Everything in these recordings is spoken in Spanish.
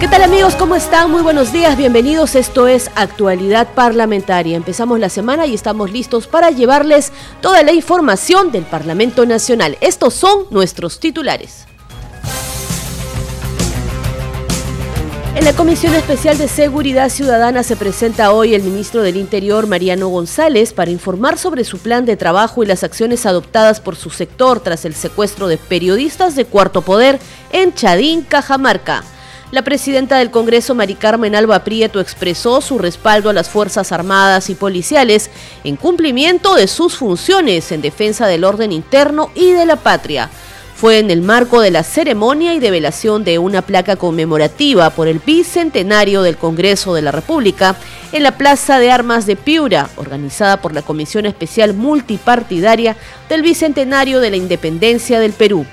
¿Qué tal amigos? ¿Cómo están? Muy buenos días, bienvenidos. Esto es Actualidad Parlamentaria. Empezamos la semana y estamos listos para llevarles toda la información del Parlamento Nacional. Estos son nuestros titulares. En la Comisión Especial de Seguridad Ciudadana se presenta hoy el ministro del Interior, Mariano González, para informar sobre su plan de trabajo y las acciones adoptadas por su sector tras el secuestro de periodistas de Cuarto Poder en Chadín, Cajamarca. La presidenta del Congreso, Mari Carmen Alba Prieto, expresó su respaldo a las Fuerzas Armadas y Policiales en cumplimiento de sus funciones en defensa del orden interno y de la patria. Fue en el marco de la ceremonia y develación de una placa conmemorativa por el bicentenario del Congreso de la República en la Plaza de Armas de Piura, organizada por la Comisión Especial Multipartidaria del Bicentenario de la Independencia del Perú.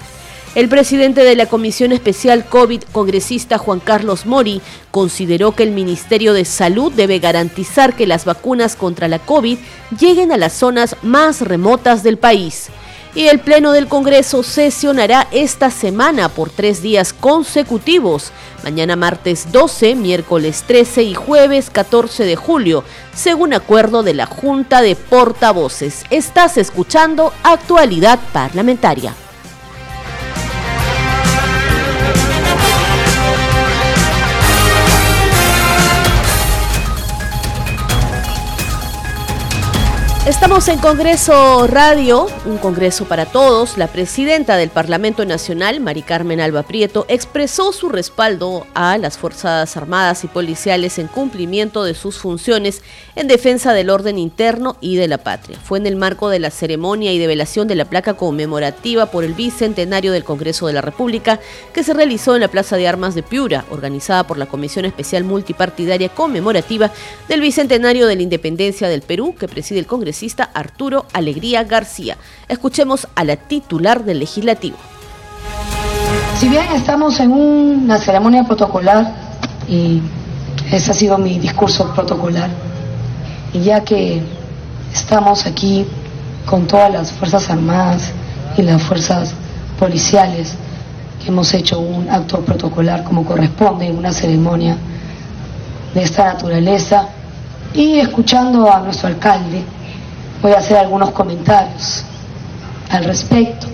El presidente de la Comisión Especial COVID, congresista Juan Carlos Mori, consideró que el Ministerio de Salud debe garantizar que las vacunas contra la COVID lleguen a las zonas más remotas del país. Y el Pleno del Congreso sesionará esta semana por tres días consecutivos, mañana martes 12, miércoles 13 y jueves 14 de julio, según acuerdo de la Junta de Portavoces. Estás escuchando Actualidad Parlamentaria. Estamos en Congreso Radio, un Congreso para todos. La presidenta del Parlamento Nacional, Mari Carmen Alba Prieto, expresó su respaldo a las Fuerzas Armadas y Policiales en cumplimiento de sus funciones en defensa del orden interno y de la patria. Fue en el marco de la ceremonia y develación de la placa conmemorativa por el bicentenario del Congreso de la República que se realizó en la Plaza de Armas de Piura, organizada por la Comisión Especial Multipartidaria Conmemorativa del Bicentenario de la Independencia del Perú, que preside el Congreso Arturo Alegría García. Escuchemos a la titular del legislativo. Si bien estamos en una ceremonia protocolar, y ese ha sido mi discurso protocolar, y ya que estamos aquí con todas las Fuerzas Armadas y las Fuerzas Policiales, que hemos hecho un acto protocolar como corresponde en una ceremonia de esta naturaleza, y escuchando a nuestro alcalde, voy a hacer algunos comentarios al respecto.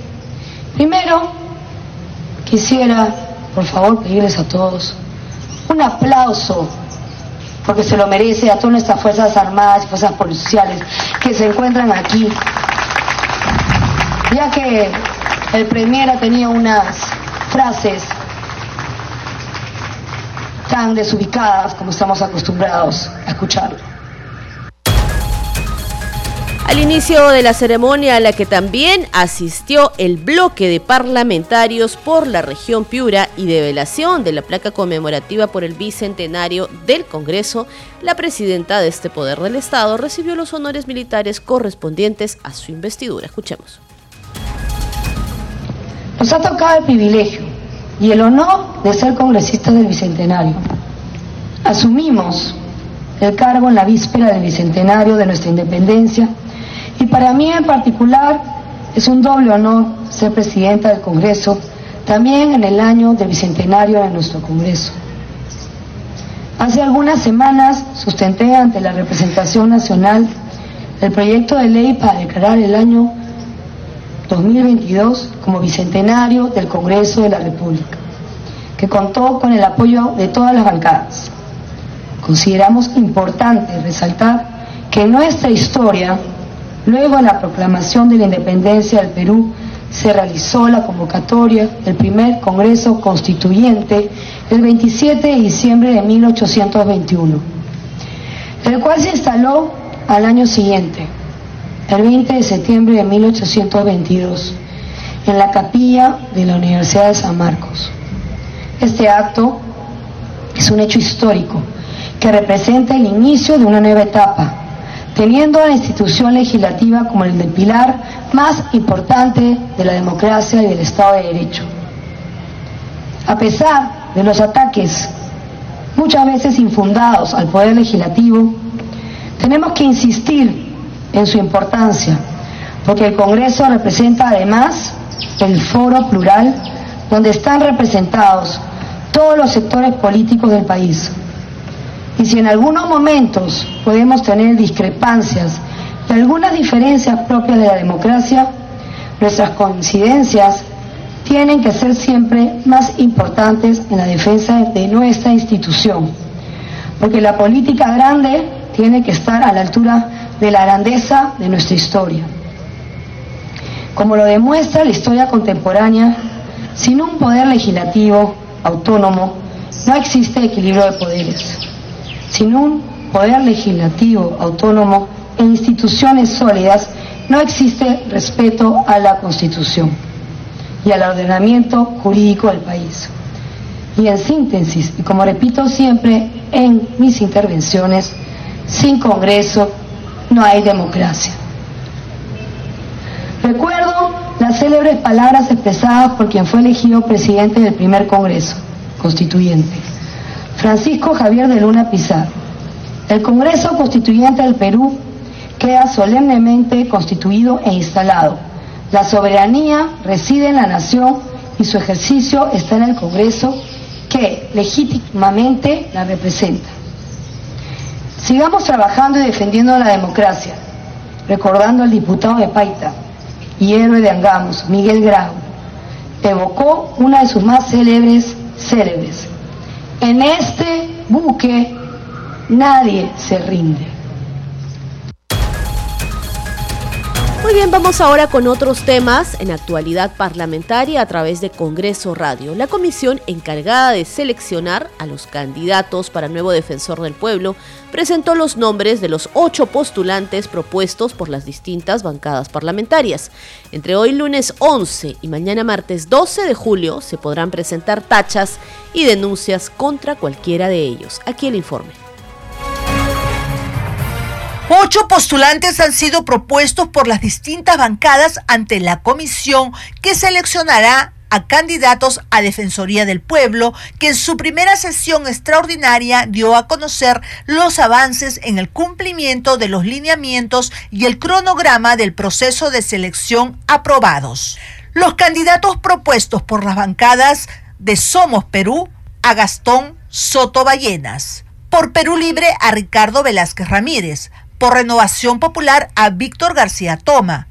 Primero, quisiera, por favor, pedirles a todos un aplauso, porque se lo merece a todas nuestras Fuerzas Armadas y Fuerzas Policiales que se encuentran aquí, ya que el Premier ha tenido unas frases tan desubicadas como estamos acostumbrados a escucharlo. Al inicio de la ceremonia a la que también asistió el bloque de parlamentarios por la región Piura y de velación de la placa conmemorativa por el bicentenario del Congreso, la presidenta de este poder del Estado recibió los honores militares correspondientes a su investidura. Escuchemos. Nos ha tocado el privilegio y el honor de ser congresistas del Bicentenario. Asumimos el cargo en la víspera del Bicentenario de nuestra independencia y para mí en particular es un doble honor ser presidenta del Congreso, también en el año del bicentenario de nuestro Congreso. Hace algunas semanas sustenté ante la representación nacional el proyecto de ley para declarar el año 2022 como bicentenario del Congreso de la República, que contó con el apoyo de todas las bancadas. Consideramos importante resaltar que nuestra historia Luego de la proclamación de la independencia del Perú, se realizó la convocatoria del primer Congreso Constituyente el 27 de diciembre de 1821, el cual se instaló al año siguiente, el 20 de septiembre de 1822, en la capilla de la Universidad de San Marcos. Este acto es un hecho histórico que representa el inicio de una nueva etapa teniendo a la institución legislativa como el pilar más importante de la democracia y del Estado de Derecho. A pesar de los ataques muchas veces infundados al Poder Legislativo, tenemos que insistir en su importancia, porque el Congreso representa además el foro plural donde están representados todos los sectores políticos del país. Y si en algunos momentos podemos tener discrepancias y algunas diferencias propias de la democracia, nuestras coincidencias tienen que ser siempre más importantes en la defensa de nuestra institución, porque la política grande tiene que estar a la altura de la grandeza de nuestra historia. Como lo demuestra la historia contemporánea, sin un poder legislativo autónomo no existe equilibrio de poderes. Sin un poder legislativo autónomo e instituciones sólidas no existe respeto a la Constitución y al ordenamiento jurídico del país. Y en síntesis, y como repito siempre en mis intervenciones, sin Congreso no hay democracia. Recuerdo las célebres palabras expresadas por quien fue elegido presidente del primer Congreso Constituyente, Francisco Javier de Luna Pizarro. El Congreso Constituyente del Perú queda solemnemente constituido e instalado. La soberanía reside en la nación y su ejercicio está en el Congreso que legítimamente la representa. Sigamos trabajando y defendiendo la democracia, recordando al diputado de Paita, y héroe de Angamos, Miguel Grau, evocó una de sus más célebres célebres. En este buque nadie se rinde. Muy bien, vamos ahora con otros temas en actualidad parlamentaria a través de Congreso Radio. La comisión encargada de seleccionar a los candidatos para nuevo defensor del pueblo presentó los nombres de los ocho postulantes propuestos por las distintas bancadas parlamentarias. Entre hoy lunes 11 y mañana martes 12 de julio se podrán presentar tachas y denuncias contra cualquiera de ellos. Aquí el informe. Ocho postulantes han sido propuestos por las distintas bancadas ante la comisión que seleccionará a candidatos a Defensoría del Pueblo, que en su primera sesión extraordinaria dio a conocer los avances en el cumplimiento de los lineamientos y el cronograma del proceso de selección aprobados. Los candidatos propuestos por las bancadas de Somos Perú a Gastón Soto Ballenas, por Perú Libre a Ricardo Velázquez Ramírez, por Renovación Popular a Víctor García Toma,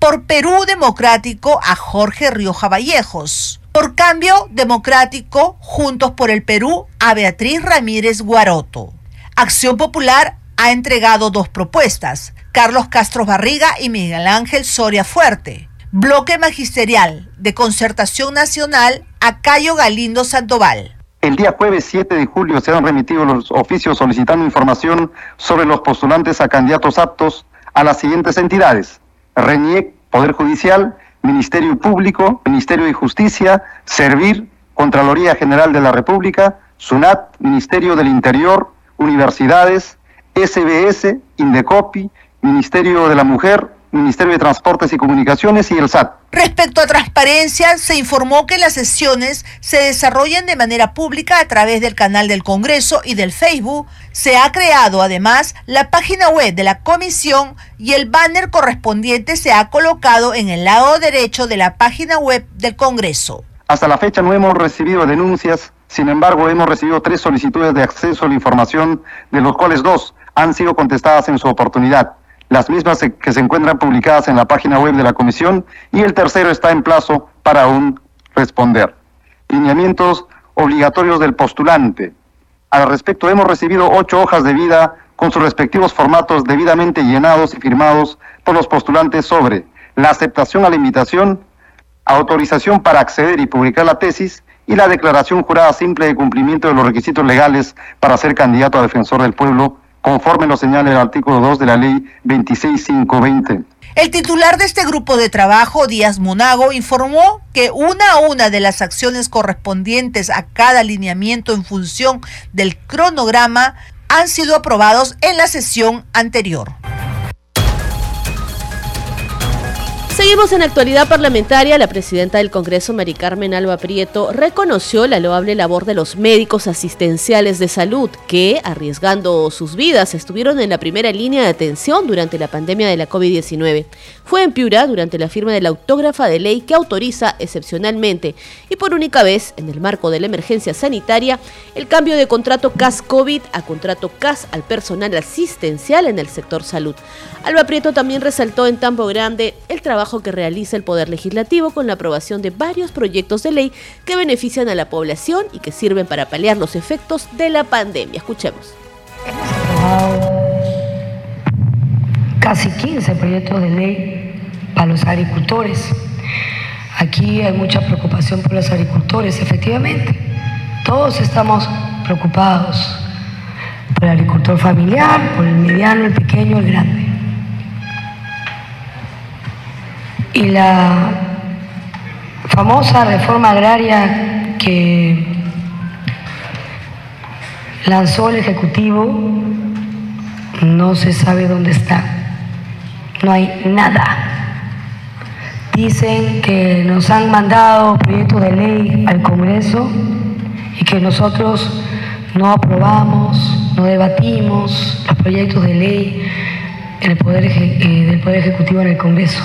por Perú Democrático a Jorge Rioja Vallejos, por Cambio Democrático Juntos por el Perú a Beatriz Ramírez Guaroto. Acción Popular ha entregado dos propuestas, Carlos Castro Barriga y Miguel Ángel Soria Fuerte. Bloque Magisterial de Concertación Nacional a Cayo Galindo Sandoval. El día jueves 7 de julio se han remitido los oficios solicitando información sobre los postulantes a candidatos aptos a las siguientes entidades. RENIEC, Poder Judicial, Ministerio Público, Ministerio de Justicia, Servir, Contraloría General de la República, SUNAT, Ministerio del Interior, Universidades, SBS, Indecopi, Ministerio de la Mujer, Ministerio de Transportes y Comunicaciones y el SAT. Respecto a transparencia, se informó que las sesiones se desarrollan de manera pública a través del canal del Congreso y del Facebook. Se ha creado además la página web de la comisión y el banner correspondiente se ha colocado en el lado derecho de la página web del Congreso. Hasta la fecha no hemos recibido denuncias, sin embargo hemos recibido tres solicitudes de acceso a la información, de los cuales dos han sido contestadas en su oportunidad las mismas que se encuentran publicadas en la página web de la comisión y el tercero está en plazo para aún responder. Lineamientos obligatorios del postulante. Al respecto, hemos recibido ocho hojas de vida con sus respectivos formatos debidamente llenados y firmados por los postulantes sobre la aceptación a la invitación, autorización para acceder y publicar la tesis y la declaración jurada simple de cumplimiento de los requisitos legales para ser candidato a defensor del pueblo conforme lo señala el artículo 2 de la ley 26520. El titular de este grupo de trabajo, Díaz Monago, informó que una a una de las acciones correspondientes a cada alineamiento en función del cronograma han sido aprobados en la sesión anterior. Seguimos en actualidad parlamentaria. La presidenta del Congreso, Mari Carmen Alba Prieto, reconoció la loable labor de los médicos asistenciales de salud que, arriesgando sus vidas, estuvieron en la primera línea de atención durante la pandemia de la COVID-19. Fue en Piura durante la firma de la autógrafa de ley que autoriza excepcionalmente y por única vez, en el marco de la emergencia sanitaria, el cambio de contrato CAS-COVID a contrato CAS al personal asistencial en el sector salud. Alba Prieto también resaltó en Tambo Grande el trabajo que realiza el Poder Legislativo con la aprobación de varios proyectos de ley que benefician a la población y que sirven para paliar los efectos de la pandemia. Escuchemos. casi 15 proyectos de ley para los agricultores. Aquí hay mucha preocupación por los agricultores, efectivamente. Todos estamos preocupados por el agricultor familiar, por el mediano, el pequeño, el grande. Y la famosa reforma agraria que lanzó el Ejecutivo no se sabe dónde está. No hay nada. Dicen que nos han mandado proyectos de ley al Congreso y que nosotros no aprobamos, no debatimos los proyectos de ley en el poder, eh, del Poder Ejecutivo en el Congreso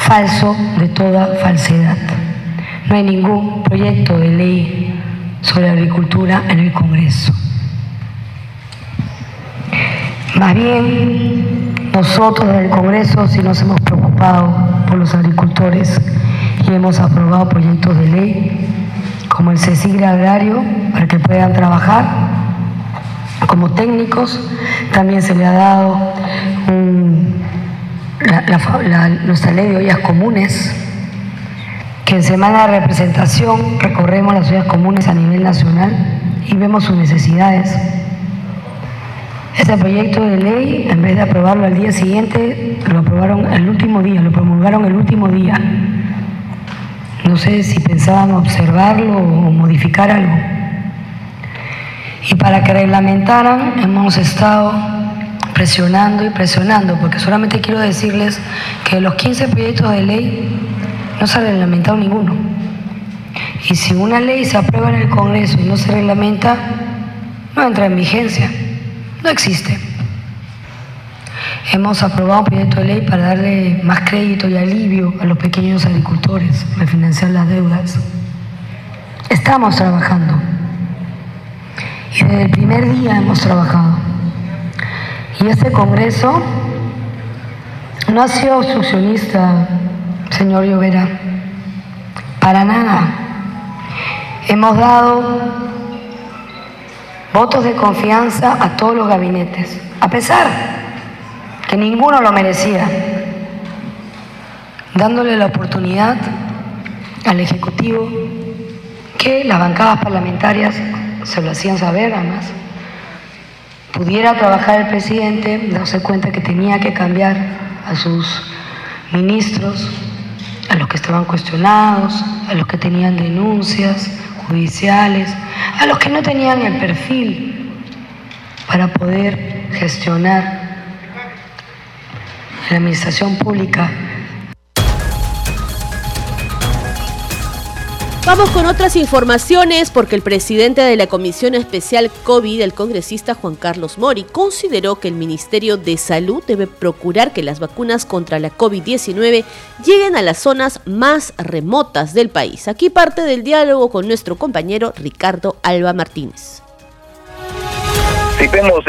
falso de toda falsedad. No hay ningún proyecto de ley sobre agricultura en el Congreso. Más bien, nosotros en el Congreso sí nos hemos preocupado por los agricultores y hemos aprobado proyectos de ley como el CECIGRE agrario para que puedan trabajar como técnicos. También se le ha dado un nuestra ley de ollas comunes, que en semana de representación recorremos las ollas comunes a nivel nacional y vemos sus necesidades. Este proyecto de ley, en vez de aprobarlo al día siguiente, lo aprobaron el último día, lo promulgaron el último día. No sé si pensaban observarlo o modificar algo. Y para que reglamentaran, hemos estado presionando y presionando, porque solamente quiero decirles que los 15 proyectos de ley no se ha reglamentado ninguno. Y si una ley se aprueba en el Congreso y no se reglamenta, no entra en vigencia, no existe. Hemos aprobado un proyecto de ley para darle más crédito y alivio a los pequeños agricultores, refinanciar las deudas. Estamos trabajando. Y desde el primer día hemos trabajado. Y ese Congreso no ha sido obstruccionista, señor Llovera, para nada. Hemos dado votos de confianza a todos los gabinetes, a pesar que ninguno lo merecía, dándole la oportunidad al Ejecutivo que las bancadas parlamentarias se lo hacían saber además pudiera trabajar el presidente, darse cuenta que tenía que cambiar a sus ministros, a los que estaban cuestionados, a los que tenían denuncias judiciales, a los que no tenían el perfil para poder gestionar la administración pública Vamos con otras informaciones porque el presidente de la Comisión Especial COVID, el congresista Juan Carlos Mori, consideró que el Ministerio de Salud debe procurar que las vacunas contra la COVID-19 lleguen a las zonas más remotas del país. Aquí parte del diálogo con nuestro compañero Ricardo Alba Martínez. Si vemos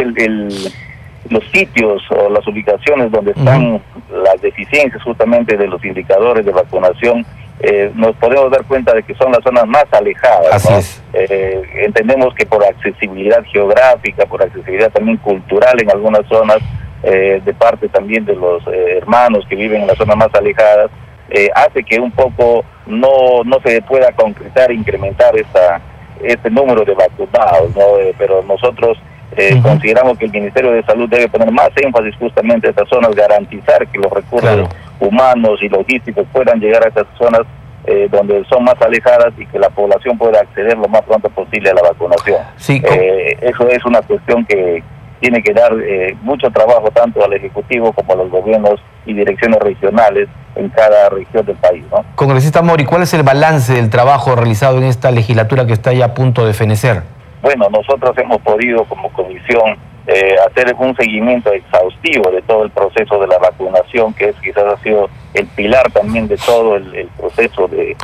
los sitios o las ubicaciones donde están las deficiencias justamente de los indicadores de vacunación, eh, nos podemos dar cuenta de que son las zonas más alejadas. Eh, entendemos que por accesibilidad geográfica, por accesibilidad también cultural en algunas zonas, eh, de parte también de los hermanos que viven en las zonas más alejadas, hace que un poco no, no se pueda concretar, incrementar esta, este número de vacunados, ¿no? pero nosotros consideramos que el Ministerio de Salud debe poner más énfasis justamente en estas zonas, garantizar que los recursos humanos y logísticos puedan llegar a estas zonas eh, donde son más alejadas y que la población pueda acceder lo más pronto posible a la vacunación. Sí, eh, eso es una cuestión que, tiene que dar eh, mucho trabajo tanto al Ejecutivo como a los gobiernos y direcciones regionales en cada región del país. ¿no? Congresista Mori, ¿cuál es el balance del trabajo realizado en esta legislatura que está ya a punto de fenecer? Bueno, nosotros hemos podido como comisión eh, hacer un seguimiento exhaustivo de todo el proceso de la vacunación, que es quizás ha sido el pilar también de todo el, proceso de,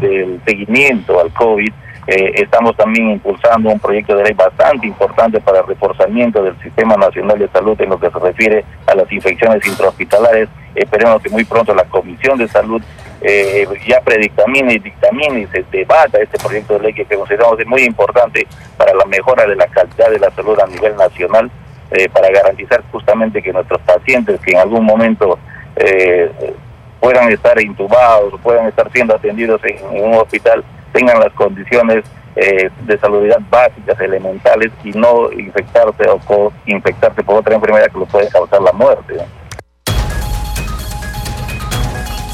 del seguimiento al COVID. Eh, estamos también impulsando un proyecto de ley bastante importante para el reforzamiento del Sistema Nacional de Salud en lo que se refiere a las infecciones intrahospitalarias. Esperemos que muy pronto la Comisión de Salud eh, ya predictamine y dictamine y se debata este proyecto de ley que consideramos es muy importante para la mejora de la calidad de la salud a nivel nacional, eh, para garantizar justamente que nuestros pacientes que en algún momento puedan estar intubados puedan estar siendo atendidos en un hospital tengan las condiciones eh, de salubridad básicas, elementales, y no infectarse o co-infectarse por otra enfermedad que lo puede causar la muerte.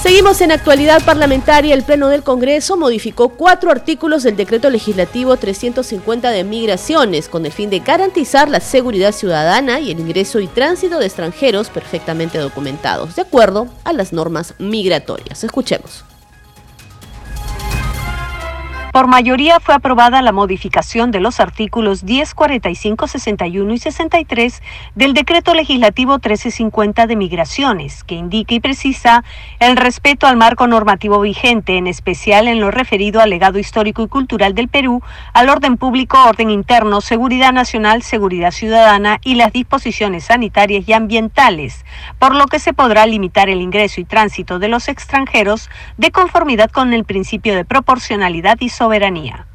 Seguimos en actualidad parlamentaria. El Pleno del Congreso modificó cuatro artículos del decreto legislativo 350 de migraciones con el fin de garantizar la seguridad ciudadana y el ingreso y tránsito de extranjeros perfectamente documentados, de acuerdo a las normas migratorias. Escuchemos. Por mayoría fue aprobada la modificación de los artículos 10, 45, 61 y 63 del Decreto Legislativo 1350 de Migraciones, que indica y precisa el respeto al marco normativo vigente, en especial en lo referido al legado histórico y cultural del Perú, al orden público, orden interno, seguridad nacional, seguridad ciudadana y las disposiciones sanitarias y ambientales, por lo que se podrá limitar el ingreso y tránsito de los extranjeros de conformidad con el principio de proporcionalidad y soberanía.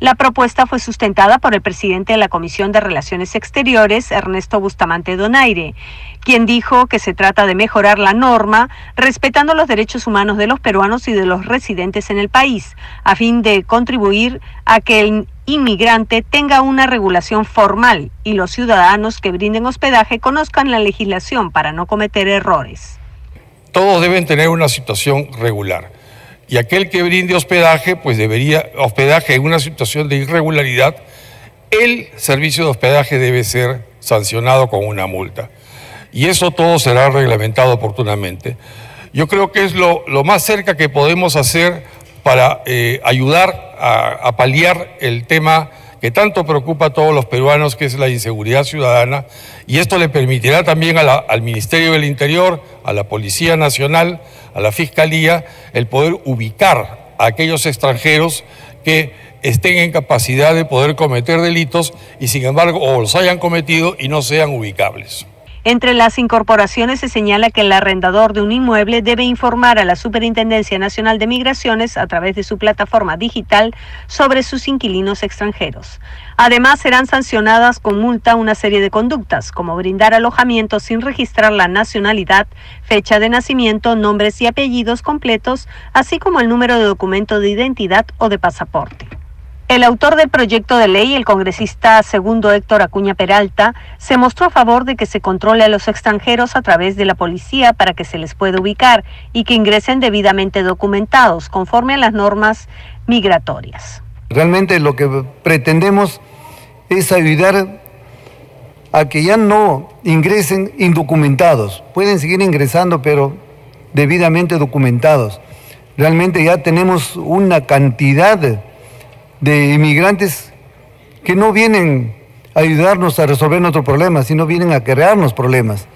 La propuesta fue sustentada por el presidente de la Comisión de Relaciones Exteriores, Ernesto Bustamante Donaire, quien dijo que se trata de mejorar la norma respetando los derechos humanos de los peruanos y de los residentes en el país, a fin de contribuir a que el inmigrante tenga una regulación formal y los ciudadanos que brinden hospedaje conozcan la legislación para no cometer errores. Todos deben tener una situación regular y aquel que brinde hospedaje, pues debería, hospedaje en una situación de irregularidad, el servicio de hospedaje debe ser sancionado con una multa. Y eso todo será reglamentado oportunamente. Yo creo que es lo, más cerca que podemos hacer para eh, ayudar a, paliar el tema que tanto preocupa a todos los peruanos, que es la inseguridad ciudadana, y esto le permitirá también al Ministerio del Interior, a la Policía Nacional, a la Fiscalía el poder ubicar a aquellos extranjeros que estén en capacidad de poder cometer delitos y sin embargo o los hayan cometido y no sean ubicables. Entre las incorporaciones se señala que el arrendador de un inmueble debe informar a la Superintendencia Nacional de Migraciones a través de su plataforma digital sobre sus inquilinos extranjeros. Además, serán sancionadas con multa una serie de conductas, como brindar alojamiento sin registrar la nacionalidad, fecha de nacimiento, nombres y apellidos completos, así como el número de documento de identidad o de pasaporte. El autor del proyecto de ley, el congresista segundo Héctor Acuña Peralta, se mostró a favor de que se controle a los extranjeros a través de la policía para que se les pueda ubicar y que ingresen debidamente documentados conforme a las normas migratorias. Realmente lo que pretendemos es ayudar a que ya no ingresen indocumentados. Pueden seguir ingresando, pero debidamente documentados. Realmente ya tenemos una cantidad inmigrantes que no vienen a ayudarnos a resolver nuestros problemas, sino vienen a crearnos problemas.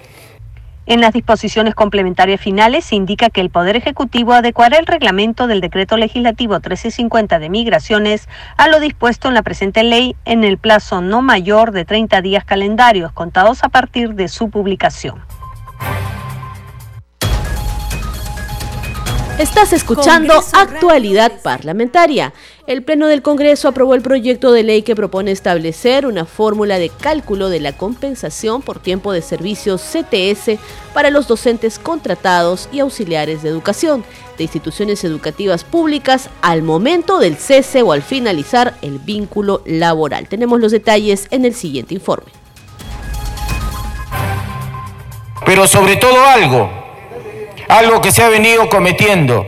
En las disposiciones complementarias finales se indica que el Poder Ejecutivo adecuará el reglamento del Decreto Legislativo 1350 de Migraciones a lo dispuesto en la presente ley en el plazo no mayor de 30 días calendarios contados a partir de su publicación. Estás escuchando Actualidad Parlamentaria. El Pleno del Congreso aprobó el proyecto de ley que propone establecer una fórmula de cálculo de la compensación por tiempo de servicios CTS para los docentes contratados y auxiliares de educación de instituciones educativas públicas al momento del cese o al finalizar el vínculo laboral. Tenemos los detalles en el siguiente informe. Pero sobre todo algo algo que se ha venido cometiendo,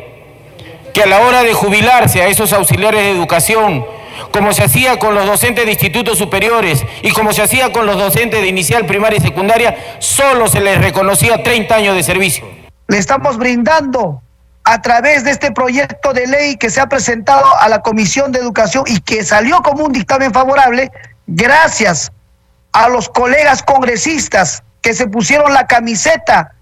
que a la hora de jubilarse a esos auxiliares de educación como se hacía con los docentes de institutos superiores y como se hacía con los docentes de inicial, primaria y secundaria, solo se les reconocía 30 años de servicio. Le estamos brindando a través de este proyecto de ley que se ha presentado a la Comisión de Educación y que salió como un dictamen favorable, gracias a los colegas congresistas que se pusieron la camiseta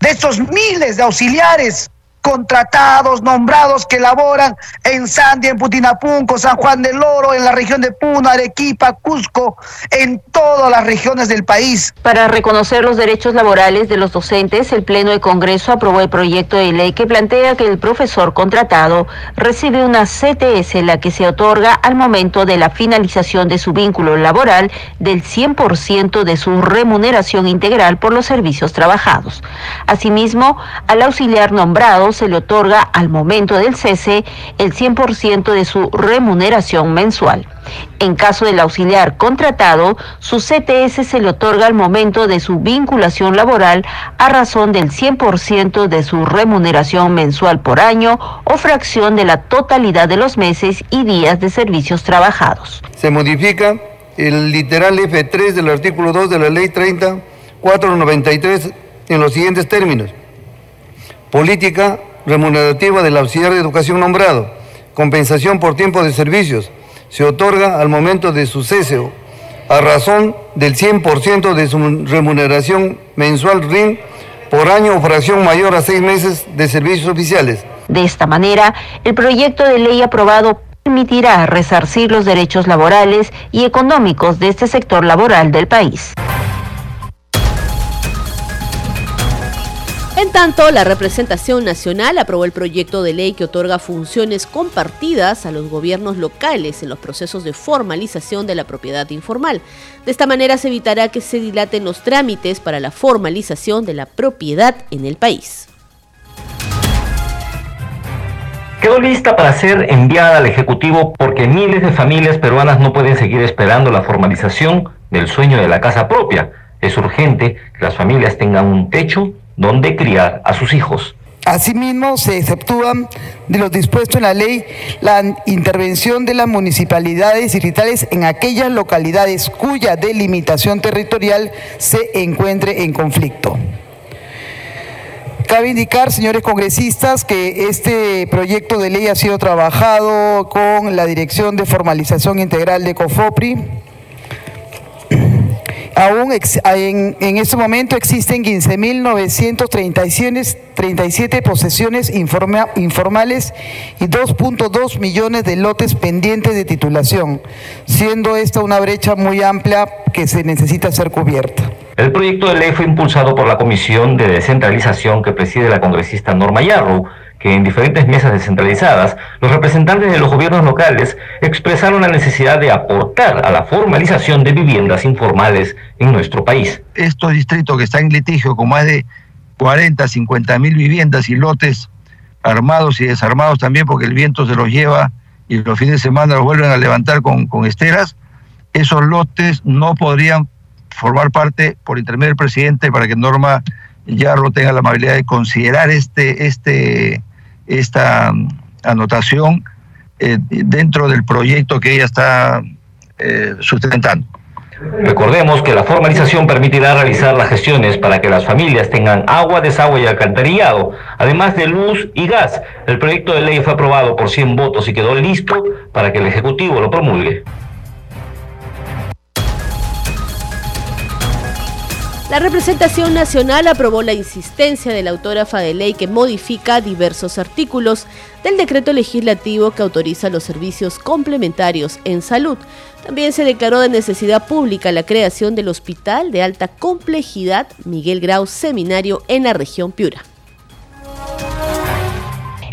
de estos miles de auxiliares contratados, nombrados que laboran en Sandia, en Putinapunco, San Juan del Oro, en la región de Puno, Arequipa, Cusco, en todas las regiones del país. Para reconocer los derechos laborales de los docentes, el Pleno de Congreso aprobó el proyecto de ley que plantea que el profesor contratado recibe una CTS, la que se otorga al momento de la finalización de su vínculo laboral del 100% de su remuneración integral por los servicios trabajados. Asimismo, al auxiliar nombrado se le otorga al momento del cese el 100% de su remuneración mensual. En caso del auxiliar contratado, su CTS se le otorga al momento de su vinculación laboral a razón del 100% de su remuneración mensual por año o fracción de la totalidad de los meses y días de servicios trabajados. Se modifica el literal F3 del artículo 2 de la Ley 30493 en los siguientes términos. Política remunerativa del auxiliar de educación nombrado, compensación por tiempo de servicios, se otorga al momento de su cese a razón del 100% de su remuneración mensual RIN por año o fracción mayor a seis meses de servicios oficiales. De esta manera, el proyecto de ley aprobado permitirá resarcir los derechos laborales y económicos de este sector laboral del país. En tanto, la representación nacional aprobó el proyecto de ley que otorga funciones compartidas a los gobiernos locales en los procesos de formalización de la propiedad informal. De esta manera se evitará que se dilaten los trámites para la formalización de la propiedad en el país. Quedó lista para ser enviada al Ejecutivo porque miles de familias peruanas no pueden seguir esperando la formalización del sueño de la casa propia. Es urgente que las familias tengan un techo donde criar a sus hijos. Asimismo, se exceptúan de lo dispuesto en la ley la intervención de las municipalidades distritales en aquellas localidades cuya delimitación territorial se encuentre en conflicto. Cabe indicar, señores congresistas, que este proyecto de ley ha sido trabajado con la Dirección de Formalización Integral de COFOPRI, Aún en, este momento existen 15.937 posesiones informales y 2.2 millones de lotes pendientes de titulación, siendo esta una brecha muy amplia que se necesita ser cubierta. El proyecto de ley fue impulsado por la Comisión de Descentralización que preside la congresista Norma Yarrow, que en diferentes mesas descentralizadas, los representantes de los gobiernos locales expresaron la necesidad de aportar a la formalización de viviendas informales en nuestro país. Estos distritos que están en litigio con más de 40, 50 mil viviendas y lotes armados y desarmados también porque el viento se los lleva y los fines de semana los vuelven a levantar con, con esteras, esos lotes no podrían formar parte por intermedio del presidente para que Norma Yarro tenga la amabilidad de considerar este, este, esta anotación eh, dentro del proyecto que ella está eh, sustentando. Recordemos que la formalización permitirá realizar las gestiones para que las familias tengan agua, desagüe y alcantarillado, además de luz y gas. El proyecto de ley fue aprobado por 100 votos y quedó listo para que el Ejecutivo lo promulgue. La representación nacional aprobó la insistencia de la autógrafa de ley que modifica diversos artículos del decreto legislativo que autoriza los servicios complementarios en salud. También se declaró de necesidad pública la creación del Hospital de Alta Complejidad Miguel Grau Seminario en la región Piura.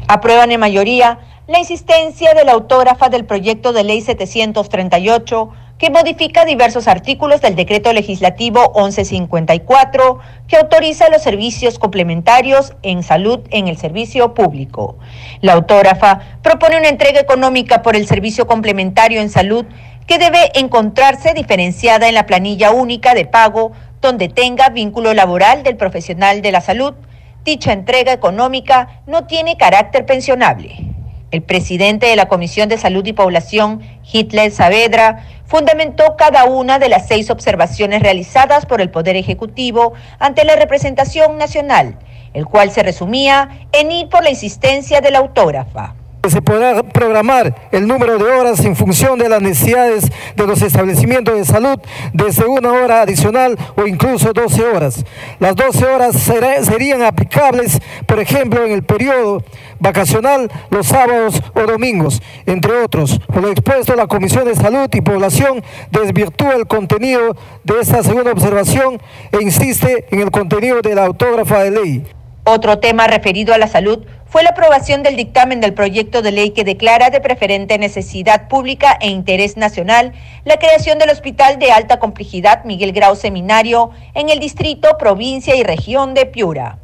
Aprueban en mayoría la insistencia de la autógrafa del proyecto de ley 738 que modifica diversos artículos del decreto legislativo 1154 que autoriza los servicios complementarios en salud en el servicio público. La autógrafa propone una entrega económica por el servicio complementario en salud que debe encontrarse diferenciada en la planilla única de pago donde tenga vínculo laboral del profesional de la salud. Dicha entrega económica no tiene carácter pensionable. El presidente de la Comisión de Salud y Población, Hitler Saavedra, fundamentó cada una de las seis observaciones realizadas por el Poder Ejecutivo ante la representación nacional, el cual se resumía en ir por la insistencia de la autógrafa. Se podrá programar el número de horas en función de las necesidades de los establecimientos de salud desde una hora adicional o incluso 12 horas. Las 12 horas serían aplicables, por ejemplo, en el periodo vacacional, los sábados o domingos, entre otros. Por lo expuesto, la Comisión de Salud y Población desvirtúa el contenido de esta segunda observación e insiste en el contenido de la autógrafa de ley. Otro tema referido a la salud fue la aprobación del dictamen del proyecto de ley que declara de preferente necesidad pública e interés nacional la creación del Hospital de Alta Complejidad Miguel Grau Seminario en el distrito, provincia y región de Piura.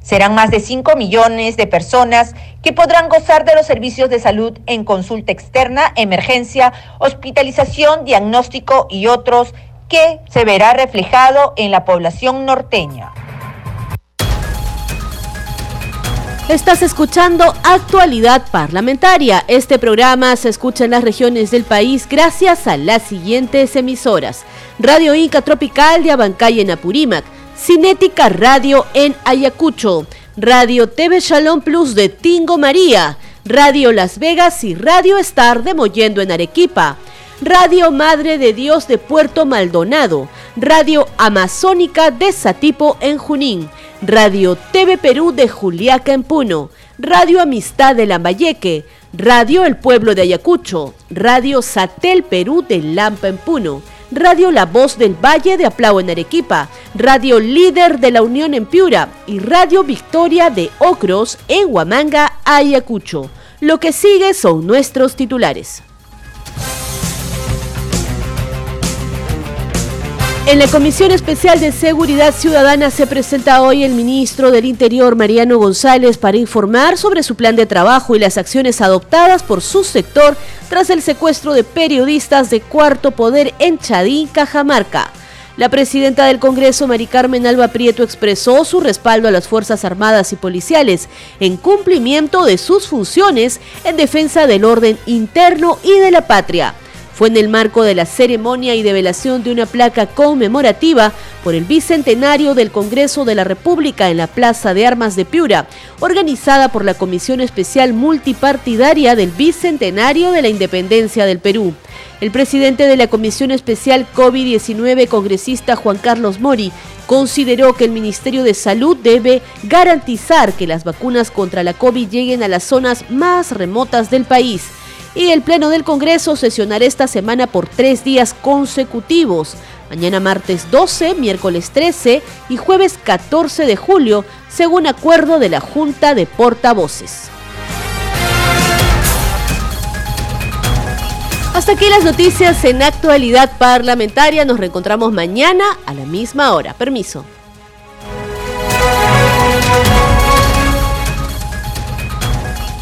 Serán más de 5 millones de personas que podrán gozar de los servicios de salud en consulta externa, emergencia, hospitalización, diagnóstico y otros que se verá reflejado en la población norteña. Estás escuchando Actualidad Parlamentaria. Este programa se escucha en las regiones del país gracias a las siguientes emisoras. Radio Inca Tropical de Abancay en Apurímac, Cinética Radio en Ayacucho, Radio TV Shalom Plus de Tingo María, Radio Las Vegas y Radio Star de Mollendo en Arequipa. Radio Madre de Dios de Puerto Maldonado, Radio Amazónica de Satipo en Junín, Radio TV Perú de Juliaca en Puno, Radio Amistad de Lambayeque, Radio El Pueblo de Ayacucho, Radio Satel Perú de Lampa en Puno, Radio La Voz del Valle de Aplau en Arequipa, Radio Líder de la Unión en Piura y Radio Victoria de Ocros en Huamanga, Ayacucho. Lo que sigue son nuestros titulares. En la Comisión Especial de Seguridad Ciudadana se presenta hoy el ministro del Interior, Mariano González, para informar sobre su plan de trabajo y las acciones adoptadas por su sector tras el secuestro de periodistas de Cuarto Poder en Chadín, Cajamarca. La presidenta del Congreso, Mari Carmen Alba Prieto, expresó su respaldo a las Fuerzas Armadas y Policiales en cumplimiento de sus funciones en defensa del orden interno y de la patria. Fue en el marco de la ceremonia y develación de una placa conmemorativa por el bicentenario del Congreso de la República en la Plaza de Armas de Piura, organizada por la Comisión Especial Multipartidaria del Bicentenario de la Independencia del Perú. El presidente de la Comisión Especial COVID-19, congresista Juan Carlos Mori, consideró que el Ministerio de Salud debe garantizar que las vacunas contra la COVID lleguen a las zonas más remotas del país y el Pleno del Congreso sesionará esta semana por tres días consecutivos, mañana martes 12, miércoles 13 y jueves 14 de julio, según acuerdo de la Junta de Portavoces. Hasta aquí las noticias en actualidad parlamentaria. Nos reencontramos mañana a la misma hora. Permiso.